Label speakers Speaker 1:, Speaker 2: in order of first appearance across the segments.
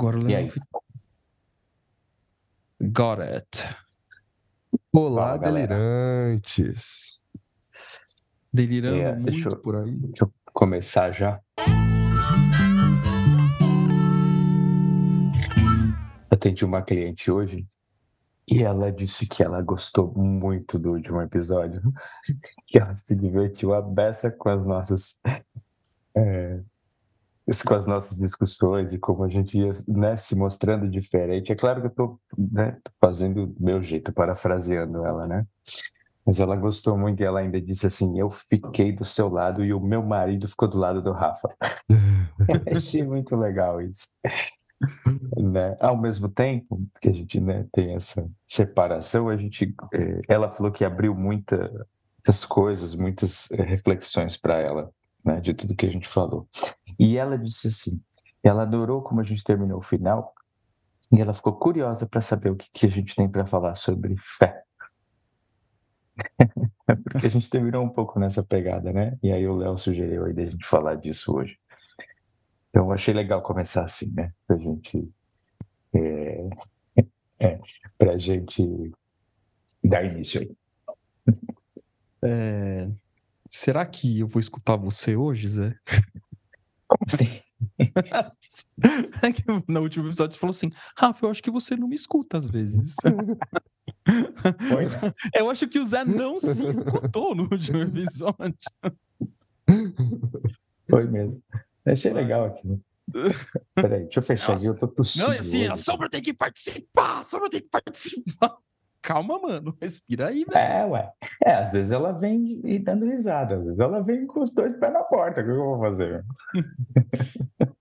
Speaker 1: Agora o
Speaker 2: E
Speaker 1: Leão? Got it.
Speaker 3: Olá,
Speaker 2: Fala,
Speaker 3: delirantes.
Speaker 1: Delirando
Speaker 2: É,
Speaker 1: muito
Speaker 2: deixa eu-
Speaker 1: por aí.
Speaker 2: Deixa eu começar já. Atendi uma cliente hoje e ela disse que ela gostou muito do último episódio, que ela se divertiu a beça com as nossas é, com as nossas discussões e como a gente ia né, se mostrando diferente. É claro que eu estou fazendo do meu jeito, parafraseando ela, né? Mas ela gostou muito e ela ainda disse assim: Eu fiquei do seu lado e o meu marido ficou do lado do Rafa. Achei muito legal isso. Né? Ao mesmo tempo que a gente né, tem essa separação, a gente, eh, ela falou que abriu muita, muitas coisas, muitas eh, reflexões para ela, né, de tudo que a gente falou. E ela disse assim: ela adorou como a gente terminou o final e ela ficou curiosa para saber o que, que a gente tem para falar sobre fé. Porque a gente terminou um pouco nessa pegada, né? E aí o Léo sugeriu aí da gente falar disso hoje. Então eu achei legal começar assim, né? Pra gente. É, é, gente dar início aí.
Speaker 1: É, Será que eu vou escutar você hoje, Zé?
Speaker 2: Como assim?
Speaker 1: É que no último episódio você falou assim: Rafa, eu acho que você não me escuta às vezes.
Speaker 2: Foi, né?
Speaker 1: Eu acho que o Zé não se escutou no último episódio.
Speaker 2: Foi mesmo. Achei
Speaker 1: Vai.
Speaker 2: legal aqui. né? Peraí, deixa eu fechar aqui, eu tô tossindo.
Speaker 1: Não, assim, a
Speaker 2: hoje.
Speaker 1: Sombra tem que participar, a Sombra tem que participar. Calma, mano, respira aí, velho.
Speaker 2: É, ué. É, às vezes ela vem e dando risada, às vezes ela vem com os dois pés na porta. O que eu vou fazer?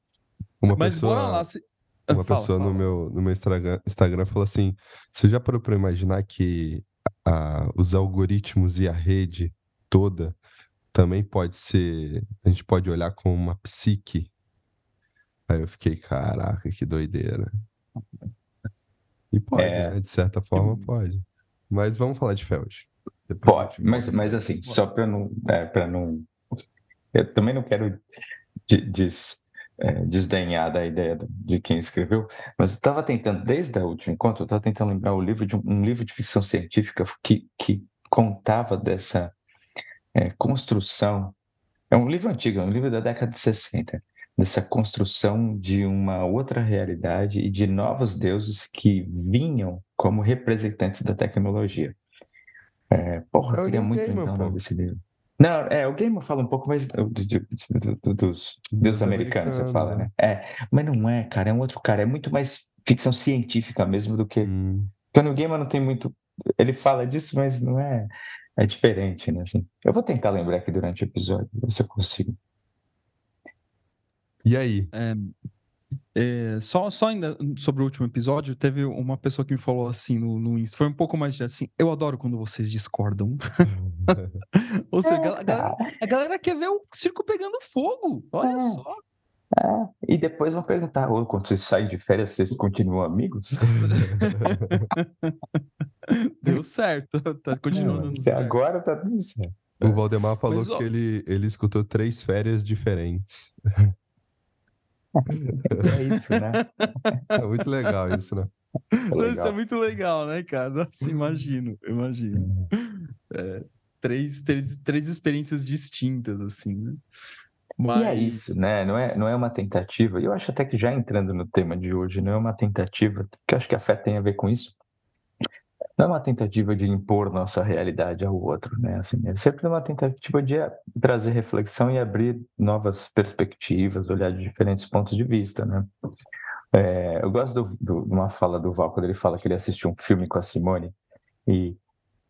Speaker 3: Uma
Speaker 1: Mas
Speaker 3: pessoa,
Speaker 1: bora lá. Se...
Speaker 3: uma
Speaker 1: Fala,
Speaker 3: pessoa no
Speaker 1: fala.
Speaker 3: meu, no meu Instagram, Instagram falou assim: Você já parou para imaginar que a- os algoritmos e a rede toda também pode ser. A gente pode olhar como uma psique? Aí eu fiquei, caraca, que doideira. E pode,
Speaker 2: É.
Speaker 3: né? De certa forma, pode. Mas vamos falar de. Depois a
Speaker 2: Pode,
Speaker 3: gente
Speaker 2: mas, mas assim, só para não, é, não. Eu também não quero des- é, desdenhar da ideia de quem escreveu, mas eu estava tentando, desde o último encontro, eu estava tentando lembrar o livro de um, um livro de ficção científica que, que contava dessa é, construção. É um livro antigo, é um livro da década de 60, dessa construção de uma outra realidade e de novos deuses que vinham como representantes da tecnologia. É, porra,
Speaker 3: É
Speaker 2: eu
Speaker 3: o
Speaker 2: queria muito o
Speaker 3: pô.
Speaker 2: nome desse livro. Não, é, o Gaiman fala um pouco mais do- do- do- do- dos deuses americanos, você fala, né? É, mas não é, cara, é um outro cara, é muito mais ficção científica mesmo do que
Speaker 3: Hum,
Speaker 2: porque no Gaiman não tem muito. Ele fala disso, mas não é. É diferente, né? Assim, eu vou tentar lembrar aqui durante o episódio, ver se eu consigo.
Speaker 3: E aí?
Speaker 1: É, só, só ainda sobre o último episódio, teve uma pessoa que me falou assim no, no Insta, foi um pouco mais de assim, eu adoro quando vocês discordam. Ou seja, a gal- a galera, a galera quer ver o circo pegando fogo, olha
Speaker 2: É.
Speaker 1: só.
Speaker 2: Ah, e depois vão perguntar: "Ô, quando vocês saem de férias, vocês continuam amigos?
Speaker 1: Deu certo, tá continuando
Speaker 2: Até
Speaker 1: certo.
Speaker 2: agora tá tudo certo.
Speaker 3: O Valdemar falou
Speaker 1: Mas, ó-
Speaker 3: que ele, ele escutou três férias diferentes.
Speaker 2: É isso, né?
Speaker 3: É muito legal isso, né?
Speaker 2: É
Speaker 1: Isso é
Speaker 2: legal.
Speaker 1: muito legal, né, cara? Nossa, imagino, imagino. É, três, três, três experiências distintas, assim, né? Mas...
Speaker 2: E é isso, né? Não é, não é uma tentativa, e eu acho até que já entrando no tema de hoje, não é uma tentativa, porque eu acho que a fé tem a ver com isso. Não é uma tentativa de impor nossa realidade ao outro, né? Assim, é sempre uma tentativa de trazer reflexão e abrir novas perspectivas, olhar de diferentes pontos de vista, né? É, eu gosto de uma fala do Val, quando ele fala que ele assistiu um filme com a Simone, e,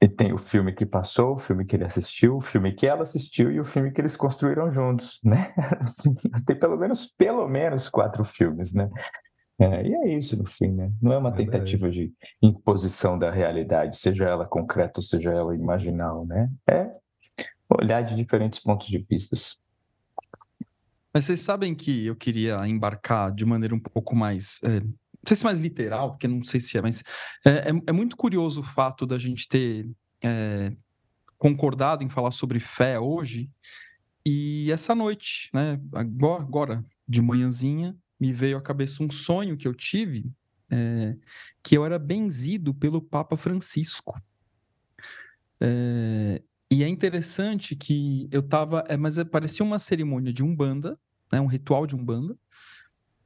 Speaker 2: e tem o filme que passou, o filme que ele assistiu, o filme que ela assistiu e o filme que eles construíram juntos, né? Assim, tem pelo menos, pelo menos quatro filmes, né? É, e é isso, no fim, né? Não é uma tentativa de imposição da realidade, seja ela concreta ou seja ela imaginal, né? É olhar de diferentes pontos de vistas.
Speaker 1: Mas vocês sabem que eu queria embarcar de maneira um pouco mais. é, não sei se mais literal, porque não sei se é, mas é, é- é muito curioso o fato da gente ter é, concordado em falar sobre fé hoje e essa noite, né? Agora, agora de manhãzinha, me veio à cabeça um sonho que eu tive, é, que eu era benzido pelo Papa Francisco. É, e é interessante que eu estava, é, mas parecia uma cerimônia de umbanda, né, um ritual de umbanda,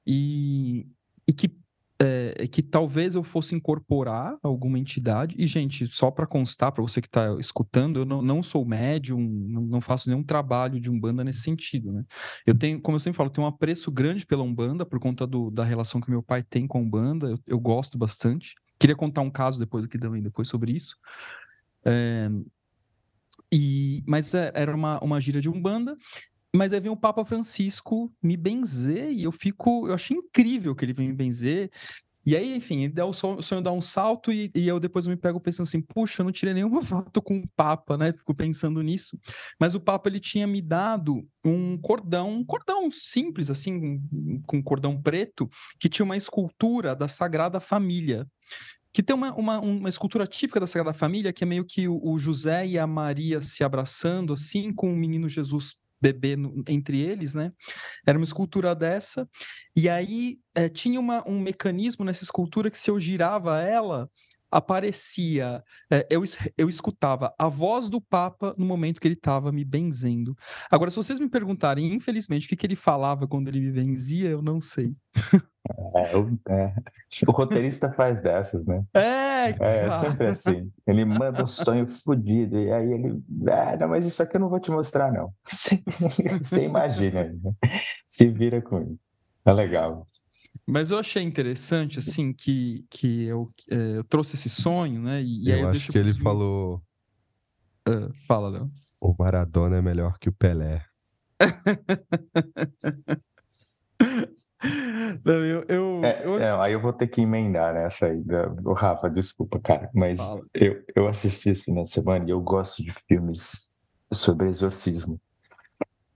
Speaker 1: e, e que é, que talvez eu fosse incorporar alguma entidade. E, gente, só para constar, para você que está escutando, eu não, não sou médium, não, faço nenhum trabalho de Umbanda nesse sentido, né? Eu tenho, como eu sempre falo, tenho um apreço grande pela Umbanda por conta do, da relação que meu pai tem com a Umbanda, eu, eu gosto bastante. Queria contar um caso depois aqui também, depois sobre isso. É, e, mas é, era uma, uma gira de Umbanda, mas aí vem o Papa Francisco me benzer e eu fico. Eu acho incrível que ele vem me benzer. E aí, enfim, dá o sonho dá um salto e, e, eu depois me pego pensando assim, puxa, eu não tirei nenhuma foto com o Papa, né? Fico pensando nisso. Mas o Papa, ele tinha me dado um cordão, um cordão simples, assim, com um cordão preto, que tinha uma escultura da Sagrada Família. Que tem uma, uma, uma escultura típica da Sagrada Família, que é meio que o, o José e a Maria se abraçando, assim, com o menino Jesus bebê no, entre eles, né? Era uma escultura dessa, e aí é, tinha uma, um mecanismo nessa escultura que se eu girava ela, aparecia, é, eu, eu escutava a voz do Papa no momento que ele estava me benzendo. Agora, se vocês me perguntarem, infelizmente, o que, que ele falava quando ele me benzia, eu não sei.
Speaker 2: É, o, é, o roteirista faz dessas, né?
Speaker 1: É,
Speaker 2: é, é sempre assim. Ele manda um sonho fodido, e aí ele. Ah, não, mas isso aqui eu não vou te mostrar, não. Você imagina, né? se vira com isso. É legal.
Speaker 1: Mas eu achei interessante, assim, que, que eu, é, eu trouxe esse sonho, né? E,
Speaker 3: eu
Speaker 1: aí eu
Speaker 3: acho que ele falou.
Speaker 1: Uh, fala, Léo.
Speaker 3: O Maradona é melhor que o Pelé.
Speaker 1: Não, eu, eu,
Speaker 2: é,
Speaker 1: eu...
Speaker 2: É, aí eu vou ter que emendar nessa aí. O Rafa, desculpa, cara, mas eu, eu assisti esse final de semana e eu gosto de filmes sobre exorcismo.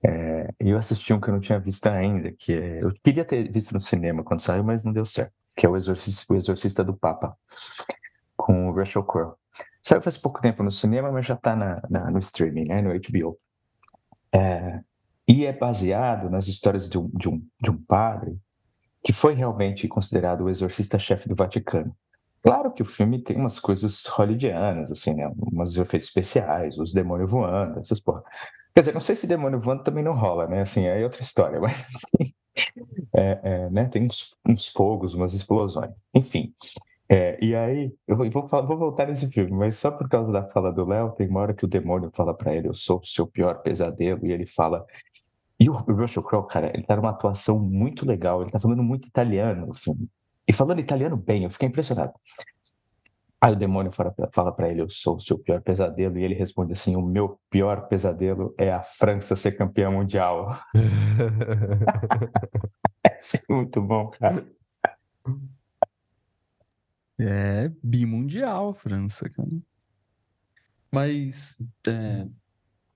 Speaker 2: É, eu assisti um que eu não tinha visto ainda, que é, eu queria ter visto no cinema quando saiu, mas não deu certo, que é o Exorcista, o Exorcista do Papa, com o Russell Crowe. Saiu faz pouco tempo no cinema, mas já está no streaming, né, no HBO. É, e é baseado nas histórias de um, de um, de um padre que foi realmente considerado o exorcista-chefe do Vaticano. Claro que o filme tem umas coisas hollywoodianas, assim, né? Umas efeitos especiais, os demônios voando, essas porra. Quer dizer, não sei se demônio voando também não rola, né? Assim, é outra história, mas é, é, né? tem uns, uns, fogos, umas explosões. Enfim. É, e aí, eu vou, vou, voltar nesse filme, mas só por causa da fala do Léo, tem uma hora que o demônio fala para ele: Eu sou o seu pior pesadelo, e ele fala. E o Russell Crowe, cara, ele tá numa atuação muito legal, ele tá falando muito italiano no filme. E falando italiano bem, eu fiquei impressionado. Aí o demônio fala para ele: Eu sou o seu pior pesadelo. E ele responde assim: O meu pior pesadelo é a França ser campeã mundial. é muito bom, cara.
Speaker 1: É bimundial a França, cara. Mas. É,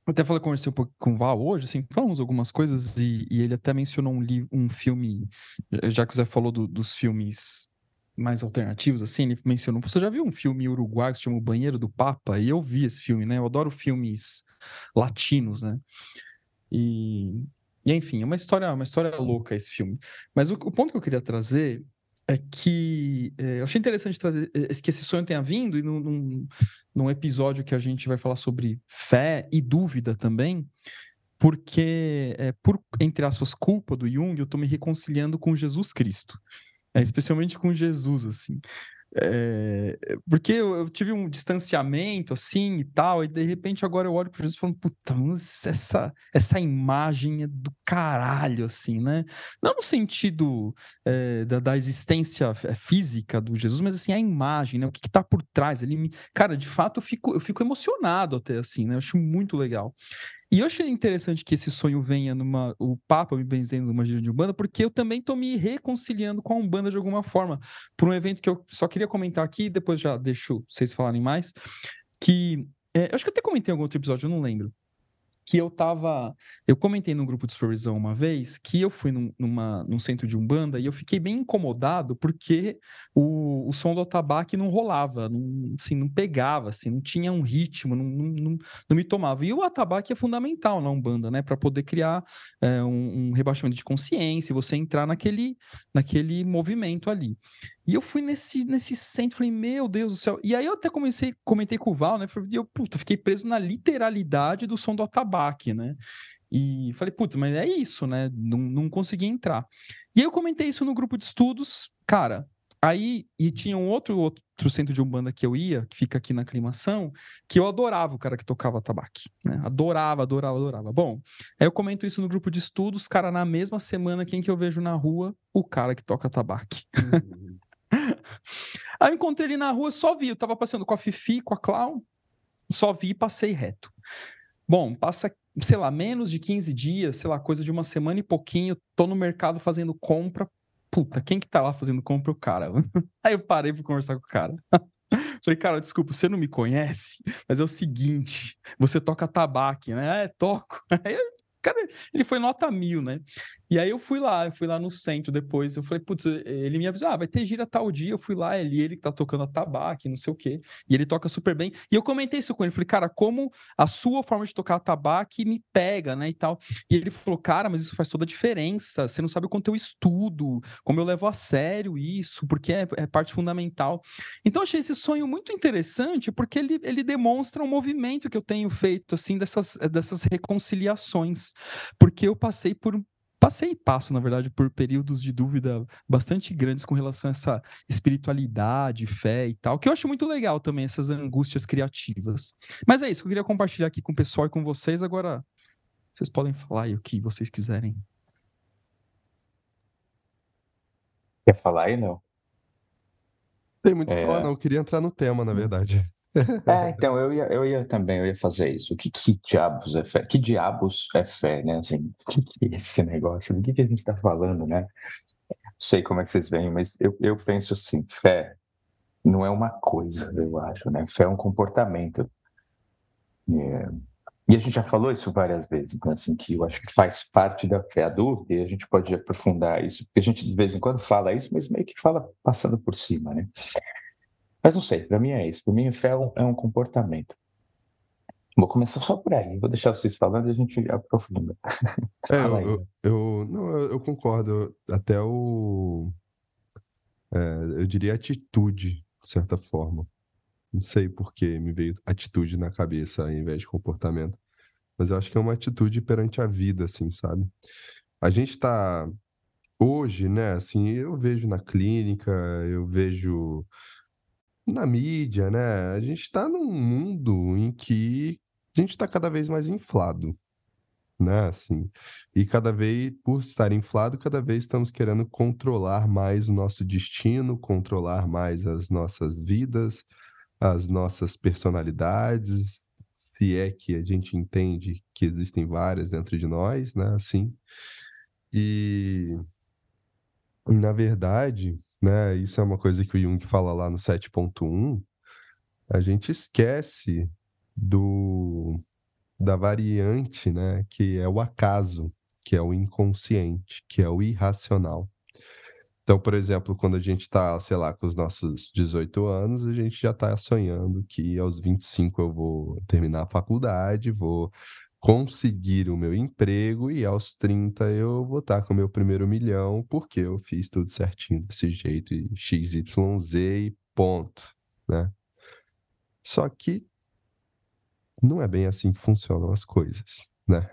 Speaker 1: até falei, conversei um pouco com o Val hoje, assim, falamos algumas coisas e, e ele até mencionou um, um filme, já que o Zé falou do, dos filmes mais alternativos, assim, ele mencionou. Você já viu um filme uruguaio que se chama O Banheiro do Papa? E eu vi esse filme, né? Eu adoro filmes latinos, né? E, e enfim, é uma história, uma história louca esse filme. Mas o, o ponto que eu queria trazer é que é, eu achei interessante trazer é, que esse sonho tenha vindo e num, num, num episódio que a gente vai falar sobre fé e dúvida também, porque é, por, entre aspas, culpa do Jung, eu estou me reconciliando com Jesus Cristo é, especialmente com Jesus, assim. É, porque eu, eu, tive um distanciamento assim e tal, e de repente agora eu olho para Jesus e falo, puta, essa, essa imagem é do caralho, assim, né? Não no sentido é, da, da, existência física do Jesus, mas assim, a imagem, né? O que, que tá por trás? Ele me... Cara, de fato eu fico, eu fico emocionado até assim, né? Eu acho muito legal. E eu achei interessante que esse sonho venha numa. O Papa me benzendo numa gira de Umbanda, porque eu também estou me reconciliando com a Umbanda de alguma forma. Por um evento que eu só queria comentar aqui, depois já deixo vocês falarem mais. Que. É, eu acho que eu até comentei em algum outro episódio, eu não lembro. Que eu tava. Eu comentei no grupo de supervisão uma vez que eu fui num, numa, num centro de Umbanda e eu fiquei bem incomodado porque o, o som do atabaque não rolava, não, assim, não pegava, assim, não tinha um ritmo, não, não, não, não me tomava. E o atabaque é fundamental na Umbanda, né? Para poder criar é, um, um rebaixamento de consciência, você entrar naquele, naquele movimento ali. E eu fui nesse, nesse centro, falei, meu Deus do céu. E aí eu até comecei, comentei com o Val, né? E eu, puta, fiquei preso na literalidade do som do atabaque, né? E falei, putz, mas é isso, né? Não, não consegui entrar. E aí eu comentei isso no grupo de estudos, cara. Aí, e tinha um outro, outro centro de Umbanda que eu ia, que fica aqui na aclimação, que eu adorava o cara que tocava tabaque, né? Adorava, adorava, adorava. Bom, aí eu comento isso no grupo de estudos, cara, na mesma semana, quem que eu vejo na rua? O cara que toca tabaque. Uhum. Aí eu encontrei ele na rua, só vi. Eu tava passando com a Fifi, com a Clown, só vi e passei reto. Bom, passa, sei lá, menos de 15 dias, sei lá, coisa de uma semana e pouquinho, tô no mercado fazendo compra. Puta, quem que tá lá fazendo compra? O cara. Aí eu parei pra conversar com o cara. Falei, cara, desculpa, você não me conhece, mas é o seguinte, você toca tabaque, né? É, toco. Aí, cara, ele foi nota mil, né? E aí eu fui lá, eu fui lá no centro depois, eu falei, putz, ele me avisou, ah, vai ter gira tal dia, eu fui lá, ele, ele que tá tocando a tabaque, não sei o quê, e ele toca super bem, e eu comentei isso com ele, falei, cara, como a sua forma de tocar a tabaque me pega, né, e tal, e ele falou, cara, mas isso faz toda a diferença, você não sabe o quanto eu estudo, como eu levo a sério isso, porque é, é parte fundamental. Então achei esse sonho muito interessante, porque ele, ele demonstra um movimento que eu tenho feito, assim, dessas, dessas reconciliações, porque eu passei por passei e passo, na verdade, por períodos de dúvida bastante grandes com relação a essa espiritualidade, fé e tal, que eu acho muito legal também, essas angústias criativas. Mas é isso que eu queria compartilhar aqui com o pessoal e com vocês. Agora, vocês podem falar aí o que vocês quiserem.
Speaker 2: Quer falar aí, não?
Speaker 3: Tem muito o é... que falar, não. Eu queria entrar no tema, na verdade.
Speaker 2: É, então, eu ia, eu ia também, eu ia fazer isso. Que, que diabos é fé? Que diabos é fé, né? Assim, que, que é esse negócio? Do que, que a gente está falando, né? Não sei como é que vocês veem, mas eu, eu penso assim, fé não é uma coisa, eu acho, né? Fé é um comportamento. É... E a gente já falou isso várias vezes, então, assim, que eu acho que faz parte da fé adulta e a gente pode aprofundar isso, porque a gente de vez em quando fala isso, mas meio que fala passando por cima, né? Mas não sei, para mim é isso. Para mim, fé é um comportamento. Vou começar só por aí. Vou deixar vocês falando e a gente aprofunda.
Speaker 3: É, eu, eu, eu, não, eu, concordo. Até o. É, eu diria atitude, de certa forma. Não sei por que me veio atitude na cabeça ao invés de comportamento. Mas eu acho que é uma atitude perante a vida, assim, sabe? A gente está. Hoje, né, assim, eu vejo na clínica, eu vejo na mídia, né? A gente está num mundo em que a gente está cada vez mais inflado, né? Assim, e cada vez, por estar inflado, cada vez estamos querendo controlar mais o nosso destino, controlar mais as nossas vidas, as nossas personalidades, se é que a gente entende que existem várias dentro de nós, né? Assim, e na verdade né? Isso é uma coisa que o Jung fala lá no 7.1. A gente esquece do da variante, né, que é o acaso, que é o inconsciente, que é o irracional. Então, por exemplo, quando a gente está, sei lá, com os nossos 18 anos, a gente já está sonhando que aos 25 eu vou terminar a faculdade, vou conseguir o meu emprego e aos 30 eu vou estar com o meu primeiro milhão, porque eu fiz tudo certinho desse jeito, e XYZ e ponto, né? Só que não é bem assim que funcionam as coisas, né?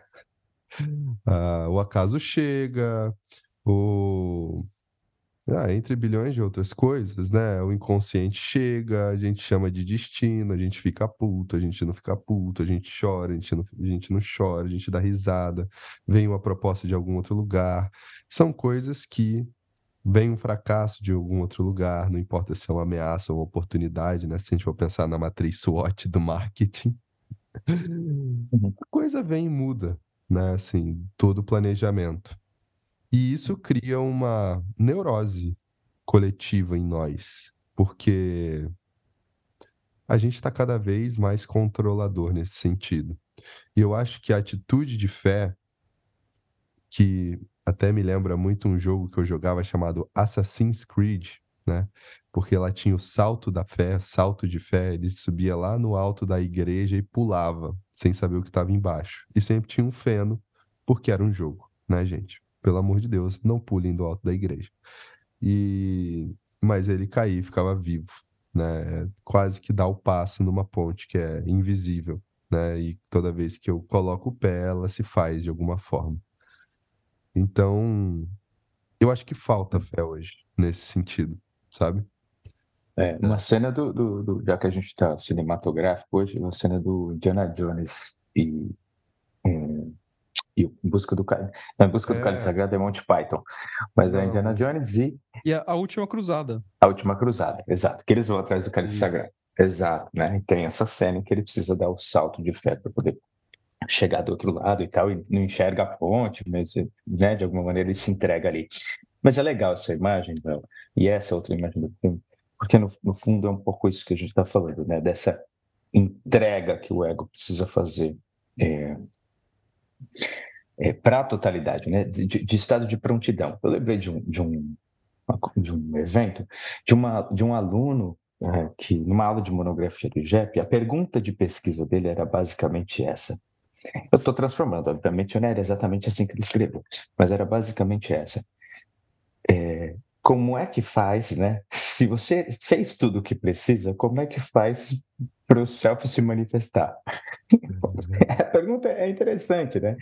Speaker 3: Ah, o acaso chega, o ah, entre bilhões de outras coisas, né? O inconsciente chega, a gente chama de destino, a gente fica puto, a gente não fica puto, a gente chora, a gente não, a gente não chora, a gente dá risada, vem uma proposta de algum outro lugar. São coisas que vem um fracasso de algum outro lugar, não importa se é uma ameaça ou uma oportunidade, né? Se a gente for pensar na matriz SWOT do marketing, uhum. a coisa vem e muda, né? Assim, todo o planejamento. E isso cria uma neurose coletiva em nós, porque a gente está cada vez mais controlador nesse sentido. E eu acho que a atitude de fé, que até me lembra muito um jogo que eu jogava chamado Assassin's Creed, né? Porque ela tinha o salto da fé, salto de fé, ele subia lá no alto da igreja e pulava, sem saber o que estava embaixo. E sempre tinha um feno, porque era um jogo, né, gente? Pelo amor de Deus, não pulem do alto da igreja. E mas ele caía e ficava vivo, né? Quase que dá o passo numa ponte que é invisível, né? E toda vez que eu coloco o pé, ela se faz de alguma forma. Então, eu acho que falta fé hoje nesse sentido, sabe?
Speaker 2: É, uma cena do, do, do, já que a gente está cinematográfico hoje, uma cena do Indiana Jones e, é, e em busca do não, em busca do Cálice
Speaker 3: É.
Speaker 2: Sagrado é Monty Python, mas é
Speaker 3: Não.
Speaker 2: Indiana Jones e
Speaker 1: E a, a última cruzada.
Speaker 2: a Última Cruzada, exato, que eles vão atrás do Cálice
Speaker 3: Isso.
Speaker 2: Sagrado, exato, né? E tem essa cena em que ele precisa dar o salto de fé para poder chegar do outro lado e tal, e não enxerga a ponte, mas né, de alguma maneira ele se entrega ali. Mas é legal essa imagem, e essa outra imagem do filme, porque no, no fundo é um pouco isso que a gente está falando, né? Dessa entrega que o ego precisa fazer para a totalidade, né? De, de estado de prontidão. Eu lembrei de um, de um, de um evento, de, uma, de um aluno é, que, numa aula de monografia do IGEP, a pergunta de pesquisa dele era basicamente essa. Eu estou transformando, obviamente, não era exatamente assim que ele escreveu, mas era basicamente essa. É, como é que faz, né? Se você fez tudo o que precisa, como é que faz para o self se manifestar? A pergunta é interessante, né?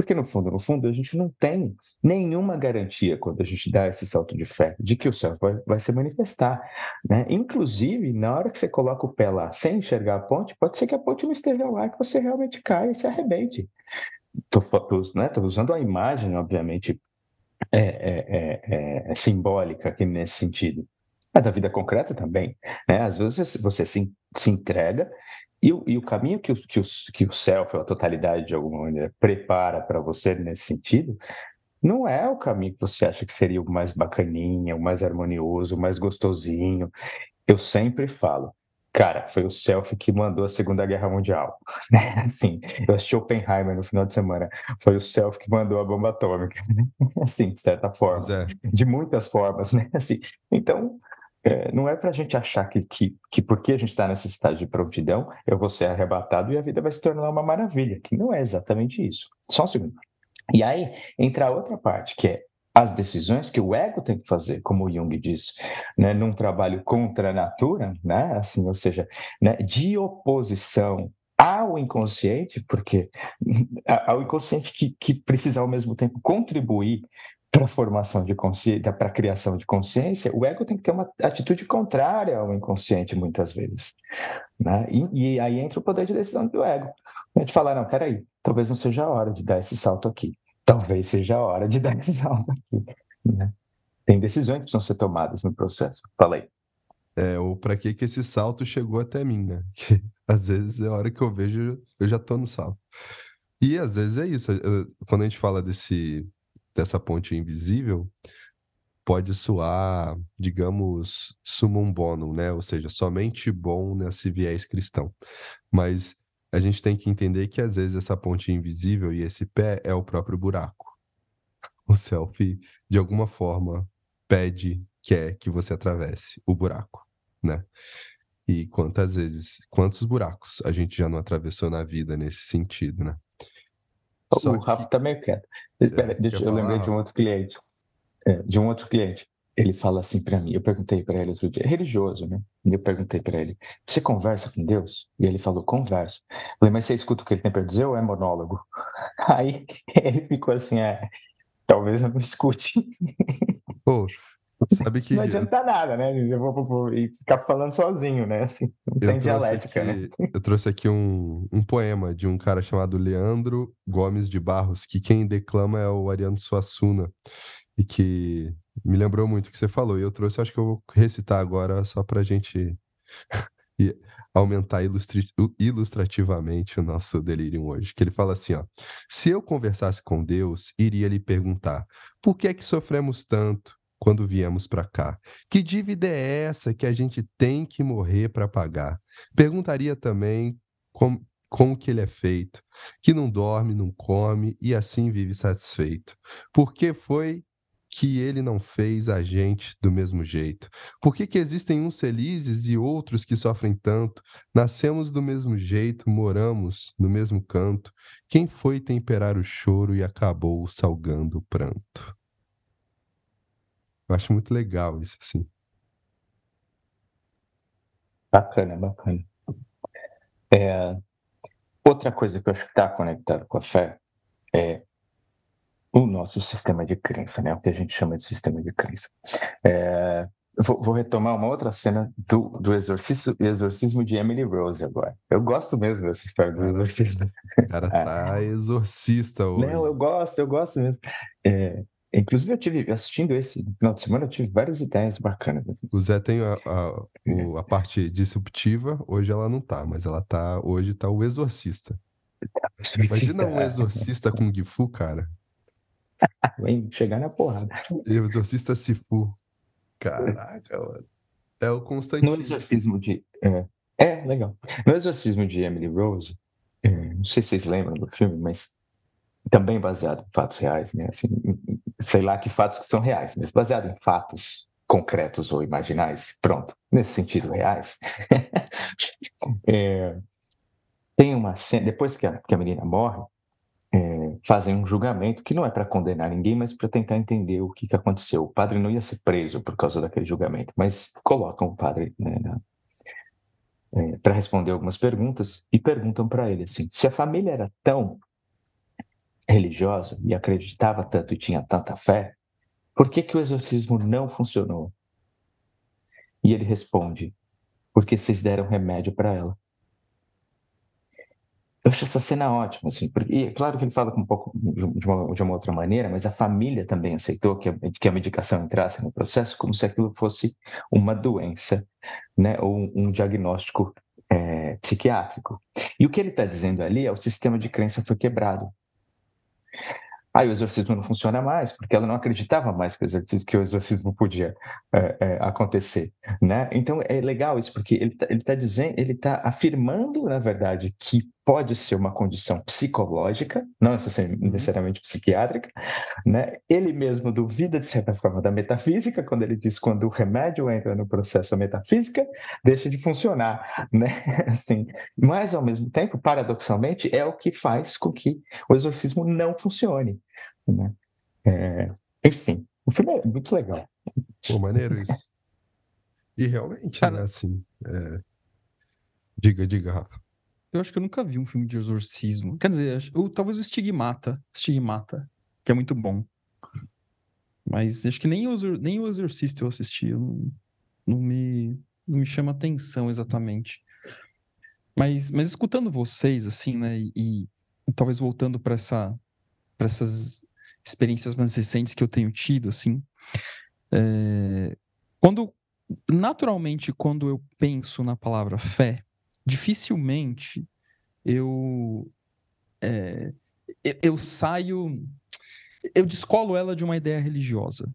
Speaker 2: Porque no fundo, no fundo, a gente não tem nenhuma garantia quando a gente dá esse salto de fé de que o self vai, vai se manifestar, né? Inclusive, na hora que você coloca o pé lá sem enxergar a ponte, pode ser que a ponte não esteja lá, que você realmente caia e se arrebente. Tô, né, usando a imagem, obviamente, é, é, é, é, simbólica aqui nesse sentido. Mas a vida concreta também. Né? Às vezes você se, se entrega e o, e o caminho que o, que, o, que o self, a totalidade de alguma maneira, prepara para você nesse sentido, não é o caminho que você acha que seria o mais bacaninha, o mais harmonioso, o mais gostosinho. Eu sempre falo, cara, foi o self que mandou a Segunda Guerra Mundial. Né? Assim, eu assisti Oppenheimer no final de semana, foi o self que mandou a bomba atômica. Assim, de certa forma.
Speaker 3: É.
Speaker 2: De muitas formas, né? Assim, então, é, não é para a gente achar que, que, que porque a gente está nessa estágio de prontidão, eu vou ser arrebatado e a vida vai se tornar uma maravilha, que não é exatamente isso. Só um segundo. E aí entra a outra parte, que é as decisões que o ego tem que fazer, como o Jung diz, né, num trabalho contra a natura, né, assim, ou seja, né, de oposição ao inconsciente, porque ao inconsciente que, que precisa ao mesmo tempo contribuir para formação de consciência, para criação de consciência, o ego tem que ter uma atitude contrária ao inconsciente muitas vezes, né? E, e aí entra o poder de decisão do ego. A gente fala, não, peraí, talvez não seja a hora de dar esse salto aqui, talvez seja a hora de dar esse salto aqui, né? Tem decisões que precisam ser tomadas no processo. Falei.
Speaker 3: É, ou para que que esse salto chegou até mim, né? Que às vezes é a hora que eu vejo, eu já tô no salto. E às vezes é isso. Quando a gente fala desse dessa ponte invisível, pode soar, digamos, sumum bonum, né? Ou seja, somente bom nesse viés cristão. Mas a gente tem que entender que às vezes essa ponte invisível e esse pé é o próprio buraco. O selfie, de alguma forma, pede, quer que você atravesse o buraco, né? E quantas vezes, quantos buracos a gente já não atravessou na vida nesse sentido, né?
Speaker 2: Só o Rafa que... tá meio quieto. Espera, deixa, eu lembrei de um outro cliente. É, de um outro cliente. Ele fala assim para mim. Eu perguntei para ele outro dia, é religioso, né? Eu perguntei para ele: Você conversa com Deus? E ele falou: Converso. Eu falei: Mas você escuta o que ele tem para dizer ou é monólogo? Aí ele ficou assim: É, talvez eu não escute.
Speaker 3: Pô, sabe que.
Speaker 2: Não adianta nada, né? Eu vou, vou, vou ficar falando sozinho, né? Assim, não tem dialética,
Speaker 3: aqui,
Speaker 2: né?
Speaker 3: Eu trouxe aqui um, um poema de um cara chamado Leandro Gomes de Barros, que quem declama é o Ariano Suassuna, e que me lembrou muito o que você falou. E eu trouxe, acho que eu vou recitar agora só pra gente aumentar ilustrativamente o nosso delírio hoje. Que ele fala assim, ó. Se eu conversasse com Deus, iria lhe perguntar, por que é que sofremos tanto? Quando viemos para cá. Que dívida é essa que a gente tem que morrer para pagar? Perguntaria também como, como que ele é feito, que não dorme, não come e assim vive satisfeito. Por que foi que ele não fez a gente do mesmo jeito? Por que, que existem uns felizes e outros que sofrem tanto? Nascemos do mesmo jeito, moramos no mesmo canto. Quem foi temperar o choro e acabou salgando o pranto? Eu acho muito legal isso, assim.
Speaker 2: Bacana, bacana. É, outra coisa que eu acho que está conectado com a fé é o nosso sistema de crença, né? O que a gente chama de sistema de crença. É, vou, vou, retomar uma outra cena do, do exorcismo, exorcismo de Emily Rose agora. Eu gosto mesmo dessa história do exorcismo.
Speaker 3: O cara tá exorcista hoje.
Speaker 2: Não, eu gosto, eu gosto mesmo. É, inclusive, eu tive, assistindo esse final de semana, eu tive várias ideias bacanas. Assim.
Speaker 3: O Zé tem a, a, o, a parte disruptiva, hoje ela não tá, mas ela tá, hoje tá o exorcista. Imagina um exorcista com Gifu, cara.
Speaker 2: Vem chegar na porrada.
Speaker 3: E o exorcista Sifu. Caraca, mano. É o Constantino.
Speaker 2: No exorcismo de. É, é, legal. No exorcismo de Emily Rose, é, não sei se vocês lembram do filme, mas também baseado em fatos reais, né? Assim, sei lá que fatos que são reais, mas baseado em fatos concretos ou imaginais, pronto, nesse sentido reais. é, tem uma cena, depois que a, que a menina morre, é, fazem um julgamento que não é para condenar ninguém, mas para tentar entender o que, que aconteceu. O padre não ia ser preso por causa daquele julgamento, mas colocam o padre né, é, para responder algumas perguntas e perguntam para ele assim: se a família era tão religiosa e acreditava tanto e tinha tanta fé, por que, que o exorcismo não funcionou? E ele responde: porque vocês deram remédio para ela. Eu acho essa cena ótima, assim, porque, e é claro que ele fala um pouco de uma, de uma, outra maneira, mas a família também aceitou que a, que a medicação entrasse no processo como se aquilo fosse uma doença, né, ou um diagnóstico é, psiquiátrico. E o que ele está dizendo ali é o sistema de crença foi quebrado. Aí o exorcismo não funciona mais, porque ela não acreditava mais que o exorcismo, que o exorcismo podia é, é, acontecer, né? Então é legal isso, porque ele está tá dizendo, ele está afirmando, na verdade, que pode ser uma condição psicológica, não uhum. necessariamente psiquiátrica, né? Ele mesmo duvida de certa forma da metafísica quando ele diz quando o remédio entra no processo a metafísica deixa de funcionar, né? Assim, mas ao mesmo tempo, paradoxalmente, é o que faz com que o exorcismo não funcione, né? É, enfim, o filme é muito legal.
Speaker 3: Pô, maneiro isso. E realmente, Cara, né, assim, é... diga, diga, Rafa.
Speaker 1: Eu acho que eu nunca vi um filme de exorcismo. Quer dizer, ou talvez o Estigmata. Estigmata, que é muito bom. Mas acho que nem o, nem o Exorcista eu assisti. Não, não, me, não me chama atenção exatamente. Mas, mas escutando vocês, assim, né? E, e talvez voltando para essa, essas experiências mais recentes que eu tenho tido, assim. É, quando, naturalmente, quando eu penso na palavra fé, dificilmente eu, é, eu saio, eu descolo ela de uma ideia religiosa.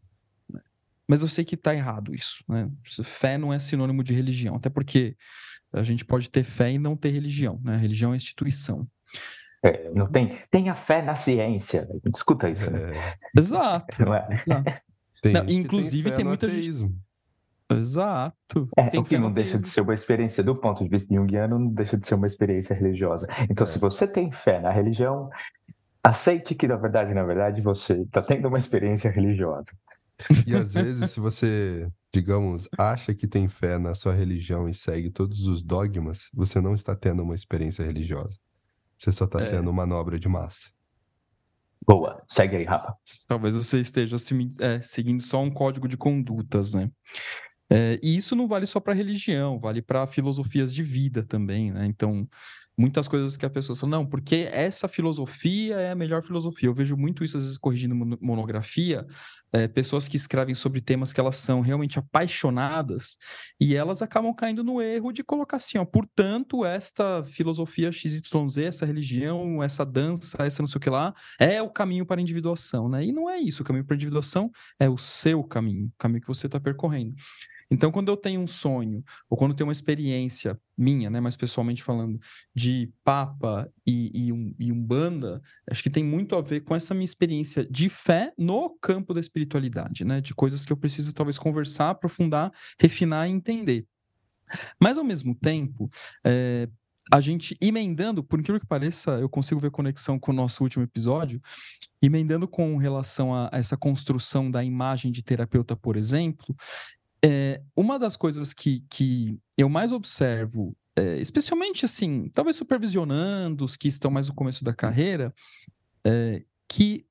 Speaker 1: Né? Mas eu sei que está errado isso. Né? Fé não é sinônimo de religião, até porque a gente pode ter fé e não ter religião. Né? A religião é instituição.
Speaker 2: É, não tem, tenha fé na ciência. Escuta isso. Né?
Speaker 1: É. Exato. É? exato. Não, inclusive tem, tem muita gente. Exato.
Speaker 2: É, o que não deixa de ser uma experiência, do ponto de vista junguiano, não deixa de ser uma experiência religiosa. Então, é. se você tem fé na religião, aceite que, na verdade, na verdade, você está tendo uma experiência religiosa.
Speaker 3: E às vezes, se você, digamos, acha que tem fé na sua religião e segue todos os dogmas, você não está tendo uma experiência religiosa. Você só está é. sendo manobra de massa.
Speaker 2: Boa, segue aí, Rafa.
Speaker 1: Talvez você esteja é, seguindo só um código de condutas, né? É, e isso não vale só para religião, vale para filosofias de vida também, né? Então, muitas coisas que a pessoa fala, não, porque essa filosofia é a melhor filosofia. Eu vejo muito isso, às vezes, corrigindo monografia, é, pessoas que escrevem sobre temas que elas são realmente apaixonadas e elas acabam caindo no erro de colocar assim, ó, portanto, esta filosofia XYZ, essa religião, essa dança, essa não sei o que lá, é o caminho para a individuação, né? E não é isso, o caminho para a individuação é o seu caminho, o caminho que você está percorrendo. Então, quando eu tenho um sonho, ou quando eu tenho uma experiência minha, né, mais pessoalmente falando, de Papa e, e, um, e Umbanda, acho que tem muito a ver com essa minha experiência de fé no campo da espiritualidade, né? De coisas que eu preciso talvez conversar, aprofundar, refinar e entender. Mas, ao mesmo tempo, é, a gente emendando, por incrível que pareça, eu consigo ver conexão com o nosso último episódio, emendando com relação a, a essa construção da imagem de terapeuta, por exemplo, é, uma das coisas que, que eu mais observo, é, especialmente assim, talvez supervisionando os que estão mais no começo da carreira, é, que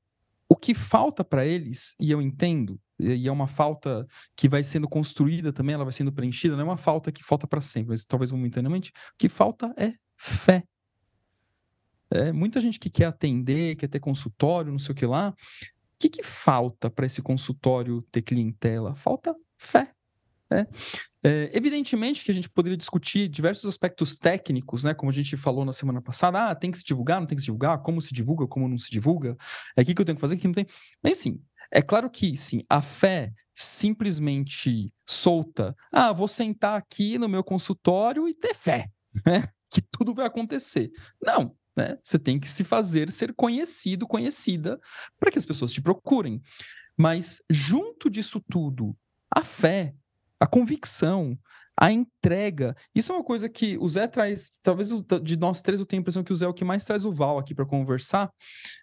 Speaker 1: o que falta para eles, e eu entendo, e é uma falta que vai sendo construída também, ela vai sendo preenchida, não é uma falta que falta para sempre, mas talvez momentaneamente, o que falta é fé. É, muita gente que quer atender, quer ter consultório, não sei o que lá. O que, que falta para esse consultório ter clientela? Falta fé. É. É, evidentemente que a gente poderia discutir diversos aspectos técnicos, né? Como a gente falou na semana passada, ah, tem que se divulgar, não tem que se divulgar, como se divulga, como não se divulga, é o que, eu tenho que fazer, que não tem. Mas sim, é claro que sim, a fé simplesmente solta, ah, vou sentar aqui no meu consultório e ter fé, né? Que tudo vai acontecer. Não, né? Você tem que se fazer ser conhecido, conhecida, para que as pessoas te procurem. Mas junto disso tudo, a fé a convicção, a entrega. Isso é uma coisa que o Zé traz, talvez de nós três eu tenho a impressão que o Zé é o que mais traz o Val aqui para conversar,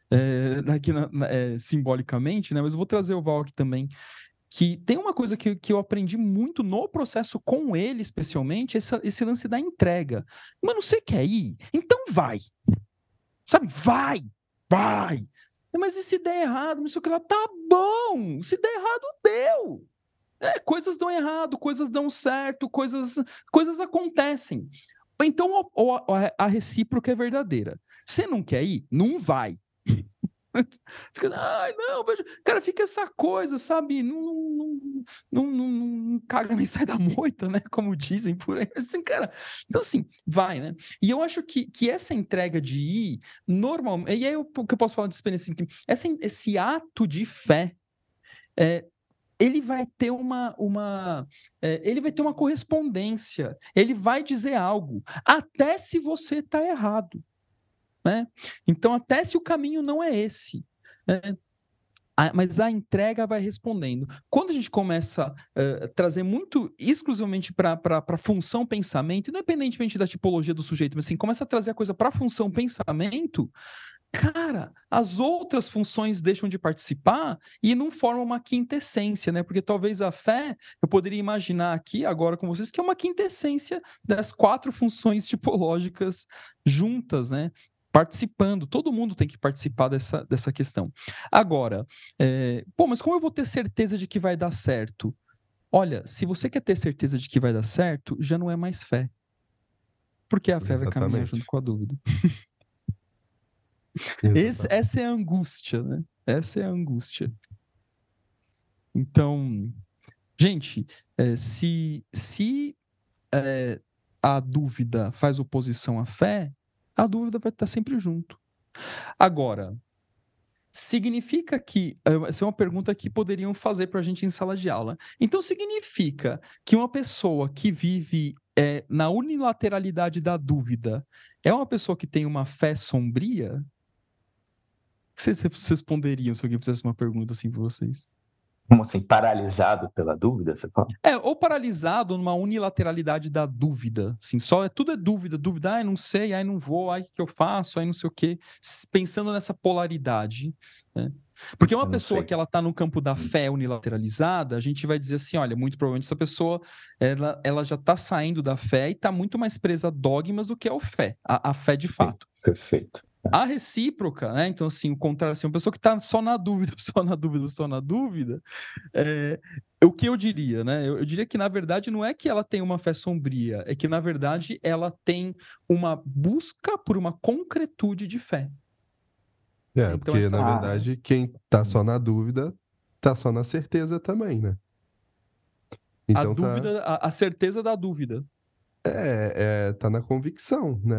Speaker 1: é, aqui na, é, simbolicamente, né? Mas eu vou trazer o Val aqui também. Que tem uma coisa que, que eu aprendi muito no processo com ele, especialmente, esse, esse lance da entrega. Mano, você quer ir? Então vai. Sabe? Vai! Vai! Mas e se der errado? Não sei o que lá. Tá bom! Se der errado, deu! É, coisas dão errado, coisas dão certo, coisas, coisas acontecem. Então, a, a recíproca é verdadeira. Você não quer ir? Não vai. Fica, ai, não, veja. Cara, fica essa coisa, sabe? Não, não, não, não, não, caga nem sai da moita, né? Como dizem por aí. Assim, cara. Então, assim, vai, né? E eu acho que, que essa entrega de ir, normalmente. E aí, o que eu posso falar de experiência? Assim, essa, esse ato de fé. É, ele vai ter uma, uma é, ele vai ter uma correspondência, ele vai dizer algo, até se você está errado, né? Então, até se o caminho não é esse, né? a, mas a entrega vai respondendo. Quando a gente começa a uh, trazer muito exclusivamente para a função pensamento, independentemente da tipologia do sujeito, mas assim, começa a trazer a coisa para a função pensamento, cara, as outras funções deixam de participar e não formam uma quintessência, né? Porque talvez a fé, eu poderia imaginar aqui agora com vocês que é uma quintessência das quatro funções tipológicas juntas, né? Participando, todo mundo tem que participar dessa, dessa questão. Agora, é, pô, mas como eu vou ter certeza de que vai dar certo? Olha, se você quer ter certeza de que vai dar certo, já não é mais fé. Porque a fé Exatamente. vai caminhar junto com a dúvida. Esse, essa é a angústia, né? Essa é a angústia. Então, gente, é, se, se é, a dúvida faz oposição à fé, a dúvida vai estar sempre junto. Agora, significa que. Essa é uma pergunta que poderiam fazer para a gente em sala de aula. Então, significa que uma pessoa que vive é, na unilateralidade da dúvida é uma pessoa que tem uma fé sombria? Que vocês responderiam se alguém fizesse uma pergunta assim para vocês?
Speaker 2: Como assim, paralisado pela dúvida, você fala?
Speaker 1: É, ou paralisado numa unilateralidade da dúvida, assim, só é tudo é dúvida, dúvida, ai, não sei, ai, não vou, ai, o que eu faço, ai, não sei o quê, pensando nessa polaridade, né? Porque uma pessoa sei. que ela está no campo da fé unilateralizada, a gente vai dizer assim, olha, muito provavelmente essa pessoa, ela, ela já está saindo da fé e está muito mais presa a dogmas do que a fé, a, a fé de fato.
Speaker 2: Perfeito.
Speaker 1: A recíproca, né? Então, assim, o contrário, assim, uma pessoa que está só na dúvida, só na dúvida, só na dúvida, é, o que eu diria, né? Eu, eu, diria que, na verdade, não é que ela tem uma fé sombria, é que, na verdade, ela tem uma busca por uma concretude de fé.
Speaker 3: É, então, porque, essa... na verdade, quem está só na dúvida, está só na certeza também, né?
Speaker 1: Então, a tá dúvida, tá... a, a certeza da dúvida.
Speaker 3: É, é, tá na convicção, né?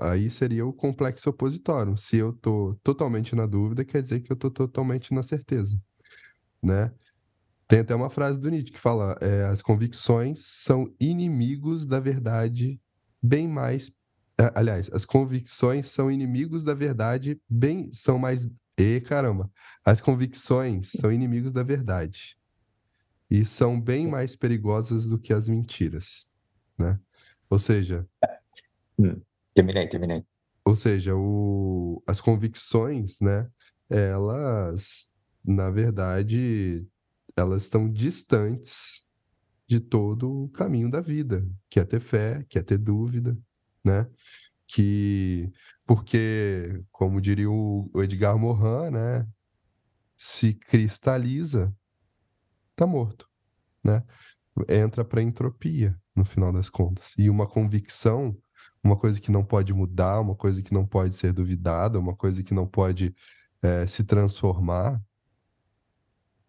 Speaker 3: Aí seria o complexo opositório. Se eu tô totalmente na dúvida, quer dizer que eu tô totalmente na certeza, né? Tem até uma frase do Nietzsche que fala: é, as convicções são inimigos da verdade bem mais. É, aliás, as convicções são inimigos da verdade bem. são mais. E caramba! As convicções são inimigos da verdade e são bem mais perigosas do que as mentiras, né? Ou seja.
Speaker 2: Hum, terminei, terminei.
Speaker 3: Ou seja, o, as convicções, né? Elas, na verdade, elas estão distantes de todo o caminho da vida, que é ter fé, que é ter dúvida, né? Que porque, como diria o Edgar Morin, né, se cristaliza, tá morto, né? Entra para entropia no final das contas. E uma convicção, uma coisa que não pode mudar, uma coisa que não pode ser duvidada, uma coisa que não pode é, se transformar,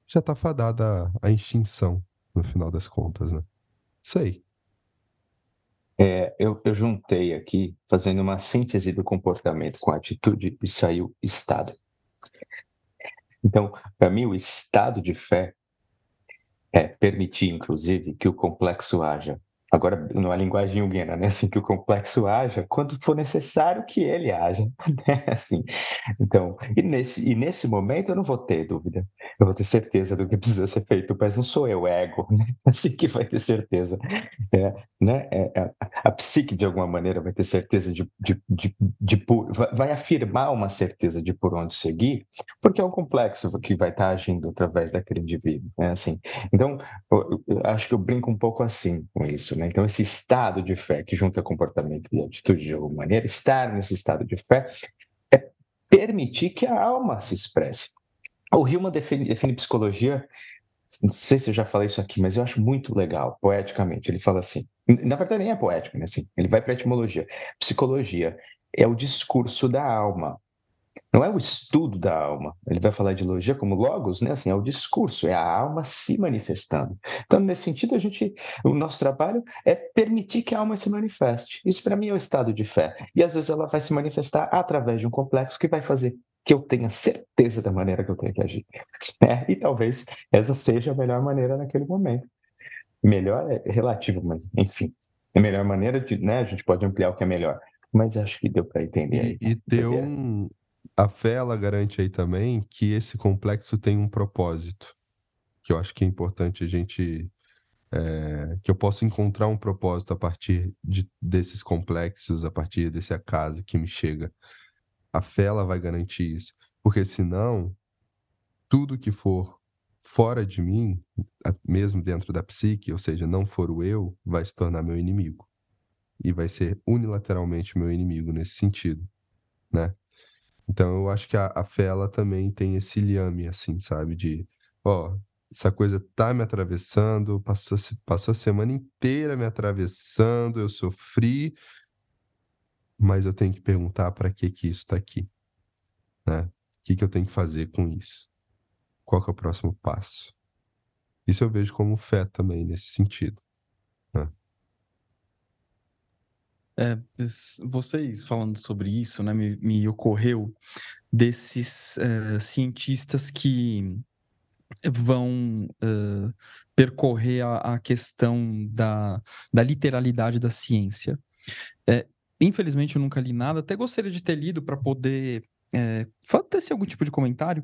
Speaker 3: já está fadada à extinção, no final das contas, né? Sei.
Speaker 2: É, eu, eu juntei aqui, fazendo uma síntese do comportamento com a atitude, e saiu estado. Então, para mim, o estado de fé é permitir, inclusive, que o complexo haja. Agora, numa linguagem junguiana, né? Assim, que o complexo haja quando for necessário que ele haja, né? Assim, então, e nesse, e nesse momento eu não vou ter dúvida, eu vou ter certeza do que precisa ser feito, mas não sou eu, ego, né? Assim que vai ter certeza, é, né? É, a, é, a, psique, de alguma maneira, vai ter certeza de, de, de, de, de vai afirmar uma certeza de por onde seguir, porque é um complexo que vai estar agindo através daquele indivíduo, né? Assim, então, eu, eu acho que eu brinco um pouco assim com isso, né? Né? Então, esse estado de fé que junta comportamento e atitude de alguma maneira, estar nesse estado de fé é permitir que a alma se expresse. O Hillman define, define psicologia, não sei se eu já falei isso aqui, mas eu acho muito legal, poeticamente. Ele fala assim, na verdade nem é poético, né? Assim, ele vai para a etimologia. Psicologia é o discurso da alma. Não é o estudo da alma. Ele vai falar de logia como logos, né? Assim, é o discurso, é a alma se manifestando. Então, nesse sentido, a gente, o nosso trabalho é permitir que a alma se manifeste. Isso para mim é o estado de fé. E às vezes ela vai se manifestar através de um complexo que vai fazer que eu tenha certeza da maneira que eu tenho que agir. É, e talvez essa seja a melhor maneira naquele momento. Melhor é relativo, mas enfim, é a melhor maneira de, né? A gente pode ampliar o que é melhor. Mas acho que deu para entender aí.
Speaker 3: E, e ter um, a fé ela garante aí também que esse complexo tem um propósito, que eu acho que é importante a gente é, que eu possa encontrar um propósito a partir de, desses complexos, a partir desse acaso que me chega. A fé ela vai garantir isso, porque senão tudo que for fora de mim, mesmo dentro da psique, ou seja, não for o eu, vai se tornar meu inimigo e vai ser unilateralmente meu inimigo nesse sentido, né? Então eu acho que a, a fé ela também tem esse liame, assim, sabe? De, ó, essa coisa tá me atravessando, passou, passou a semana inteira me atravessando, eu sofri, mas eu tenho que perguntar para que que isso está aqui, né? O que que eu tenho que fazer com isso? Qual que é o próximo passo? Isso eu vejo como fé também nesse sentido. Né?
Speaker 1: É, vocês falando sobre isso, né, me, me ocorreu desses uh, cientistas que vão uh, percorrer a, a, questão da, da literalidade da ciência. É, infelizmente, eu nunca li nada, até gostaria de ter lido para poder é, ter algum tipo de comentário,